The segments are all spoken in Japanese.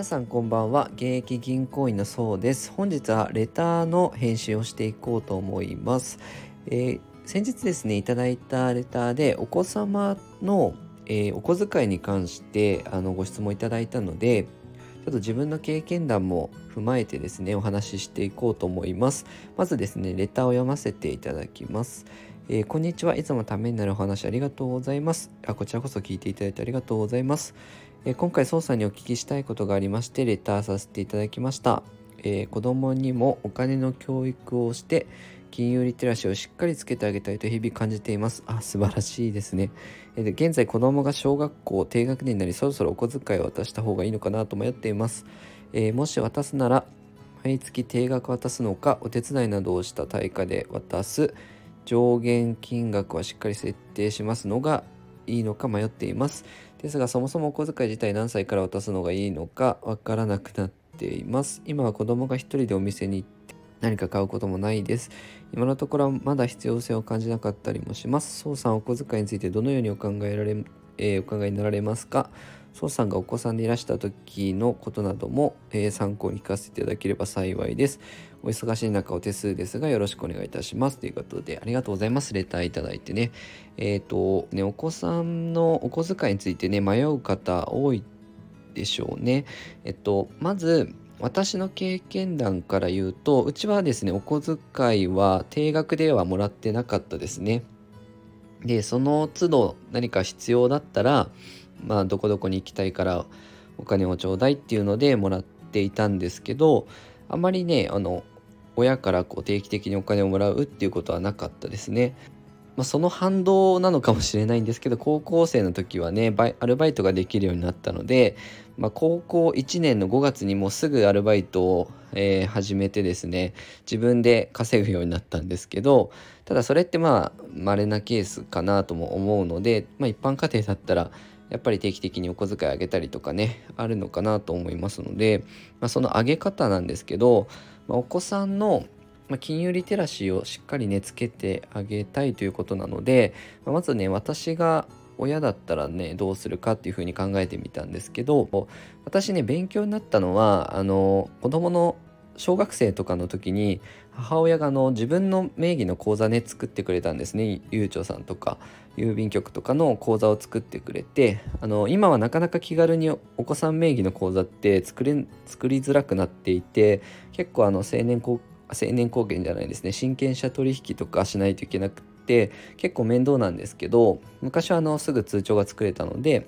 皆さんこんばんは。現役銀行員のそうです。本日はレターの返信をしていこうと思います、えー、先日ですねいただいたレターでお子様の、えー、お小遣いに関してあのご質問いただいたのでちょっと自分の経験談も踏まえてですねお話ししていこうと思います。まずですねレターを読ませていただきます。えー、こんにちは。いつもためになるお話ありがとうございます。あこちらこそ聞いていただいてありがとうございます。え今回操作にお聞きしたいことがありましてレターさせていただきました、えー、子供にもお金の教育をして金融リテラシーをしっかりつけてあげたいと日々感じています。あ素晴らしいですね、えー、現在子供が小学校低学年になりそろそろお小遣いを渡した方がいいのかなと迷っています、えー、もし渡すなら毎月定額渡すのかお手伝いなどをした対価で渡す。上限金額はしっかり設定しますのがいいのか迷っています。ですがそもそもお小遣い自体何歳から渡すのがいいのかわからなくなっています。今は子供が一人でお店に行って何か買うこともないです。今のところはまだ必要性を感じなかったりもします。宋さんお小遣いについてどのようにお考えられ、えー、お考えになられますか？宋さんがお子さんでいらした時のことなども、え、参考に聞かせていただければ幸いです。お忙しい中お手数ですがよろしくお願いいたします。ということでありがとうございます。レターいただいてね。えっ、ー、とね、お子さんのお小遣いについてね、迷う方多いでしょうね。えっと、まず、私の経験談から言うと、うちはですね、お小遣いは定額ではもらってなかったですね。で、その都度何か必要だったら、まあ、どこどこに行きたいからお金をちょうだいっていうのでもらっていたんですけどあまりねあの親からこう定期的にお金をもらうっていうことはなかったですね。まあ、その反動なのかもしれないんですけど高校生の時はねアルバイトができるようになったので、まあ、高校1年の5月にもうすぐアルバイトを、えー、始めてですね自分で稼ぐようになったんですけどただそれってまあ稀なケースかなとも思うので、まあ、一般家庭だったらやっぱり定期的にお小遣いあげたりとかねあるのかなと思いますので、まあ、その上げ方なんですけど、まあ、お子さんのまあ金融リテラシーをしっかりねつけてあげたいということなので、まあ、まずね私が親だったらねどうするかっていうふうに考えてみたんですけど私ね勉強になったのはあの子供の小学生とかの時に母親があの自分の名義の口座ね作ってくれたんですねゆうちょさんとか郵便局とかの口座を作ってくれてあの今はなかなか気軽にお子さん名義の口座って作れ作りづらくなっていて結構あの青年青年貢献じゃないですね。親権者取引とかしないといけなくて結構面倒なんですけど昔はあのすぐ通帳が作れたので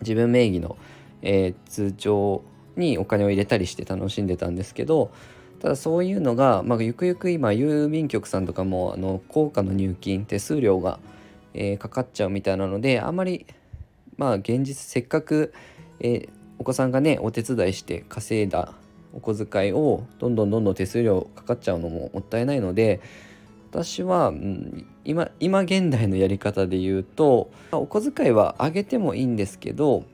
自分名義の、えー、通帳にお金を入れたりして楽しんでたんですけどただそういうのが、まあ、ゆくゆく今郵便局さんとかもあの高価の入金手数料が、えー、かかっちゃうみたいなのであんまりまあ現実せっかく、えー、お子さんがねお手伝いして稼いだお小遣いをどんどんどんどん手数料かかっちゃうのももったいないので私は、うん、今今現代のやり方で言うとお小遣いは上げてもいいんですけど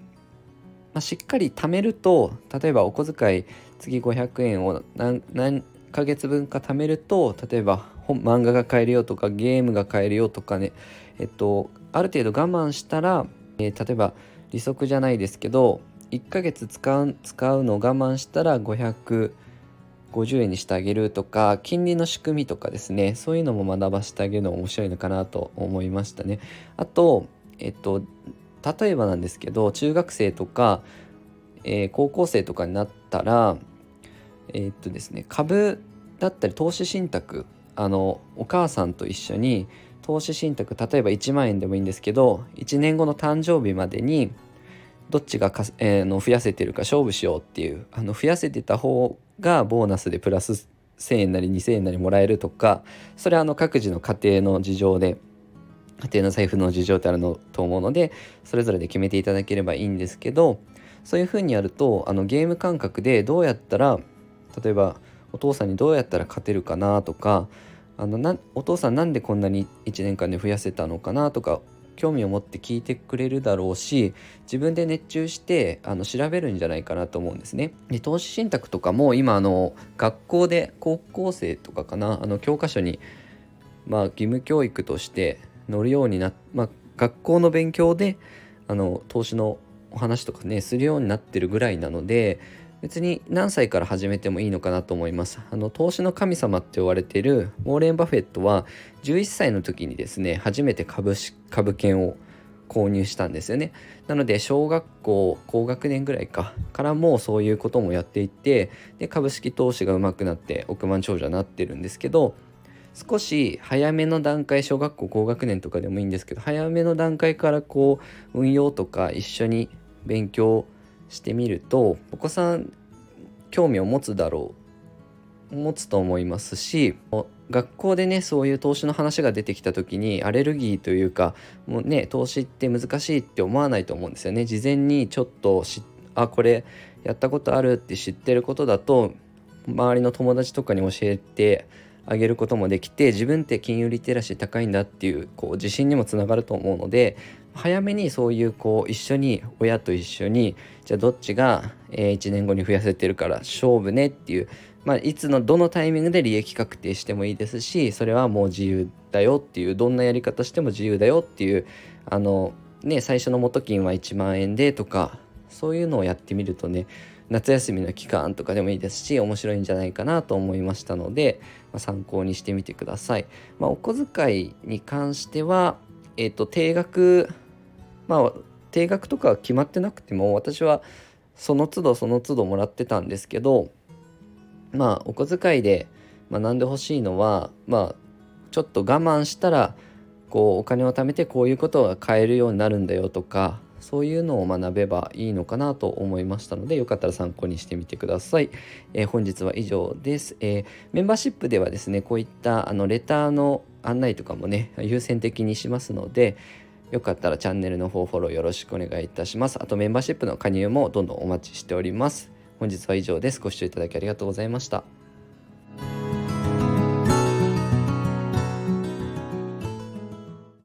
まあ、しっかり貯めると例えばお小遣い次500円を何何ヶ月分か貯めると例えば本漫画が買えるよとかゲームが買えるよとかねえっとある程度我慢したら、えー、例えば利息じゃないですけど1ヶ月使う使うのを我慢したら550円にしてあげるとか金利の仕組みとかですねそういうのも学ばせてあげるの面白いのかなと思いましたね。あとえっと例えばなんですけど中学生とか、えー、高校生とかになったらえ、っとですね株だったり投資信託あのお母さんと一緒に投資信託例えば1万円でもいいんですけど1年後の誕生日までにどっちがか、えー、の増やせてるか勝負しようっていうあの増やせてた方がボーナスでプラス1,000円なり2,000円なりもらえるとかそれはあの各自の家庭の事情で家庭の財布の事情ってあるのと思うのでそれぞれで決めていただければいいんですけどそういうふうにやるとあのゲーム感覚でどうやったら例えばお父さんにどうやったら勝てるかなとかあのなお父さんなんでこんなに1年間で増やせたのかなとか興味を持って聞いてくれるだろうし自分で熱中してあの調べるんじゃないかなと思うんですね。で投資信託とかも今あの学校で高校生とかかなあの教科書にまあ義務教育として乗るようになっ、まあ、学校の勉強であの投資のお話とかねするようになってるぐらいなので別に何歳から始めてもいいのかなと思います。あの投資の神様って言われてるウォーレン・バフェットは11歳の時にですね初めて株株券を購入したんですよね。なので小学校高学年ぐらいかからもそういうこともやっていってで株式投資がうまくなって億万長者になってるんですけど少し早めの段階小学校高学年とかでもいいんですけど早めの段階からこう運用とか一緒に勉強してみるとお子さん興味を持つだろう持つと思いますし学校でねそういう投資の話が出てきた時にアレルギーというかもうね投資って難しいって思わないと思うんですよね。事前にちょっとあこれやったことあるって知ってることだと周りの友達とかに教えてあげることもできて自分って金融リテラシー高いんだっていうこう自信にもつながると思うので早めにそういうこう一緒に親と一緒にじゃあどっちが1年後に増やせてるから勝負ねっていう、まあ、いつのどのタイミングで利益確定してもいいですしそれはもう自由だよっていうどんなやり方しても自由だよっていうあのね最初の元金は1万円でとかそういうのをやってみるとね夏休みの期間とかでもいいですし面白いんじゃないかなと思いましたので、まあ、参考にしてみてください。まあ、お小遣いに関しては、えっ、ー、と定額まあ定額とか決まってなくても私はその都度その都度もらってたんですけどまあお小遣いで学んでほしいのはまあちょっと我慢したらこうお金を貯めてこういうことが買えるようになるんだよとかそういうのを学べばいいのかなと思いましたのでよかったら参考にしてみてください。えー、本日は以上です、えー、メンバーシップではですねこういったあのレターの案内とかもね優先的にしますのでよかったらチャンネルの方フォローよろしくお願いいたします。あとメンバーシップの加入もどんどんお待ちしております。本日は以上です。ご視聴いただきありがとうございました。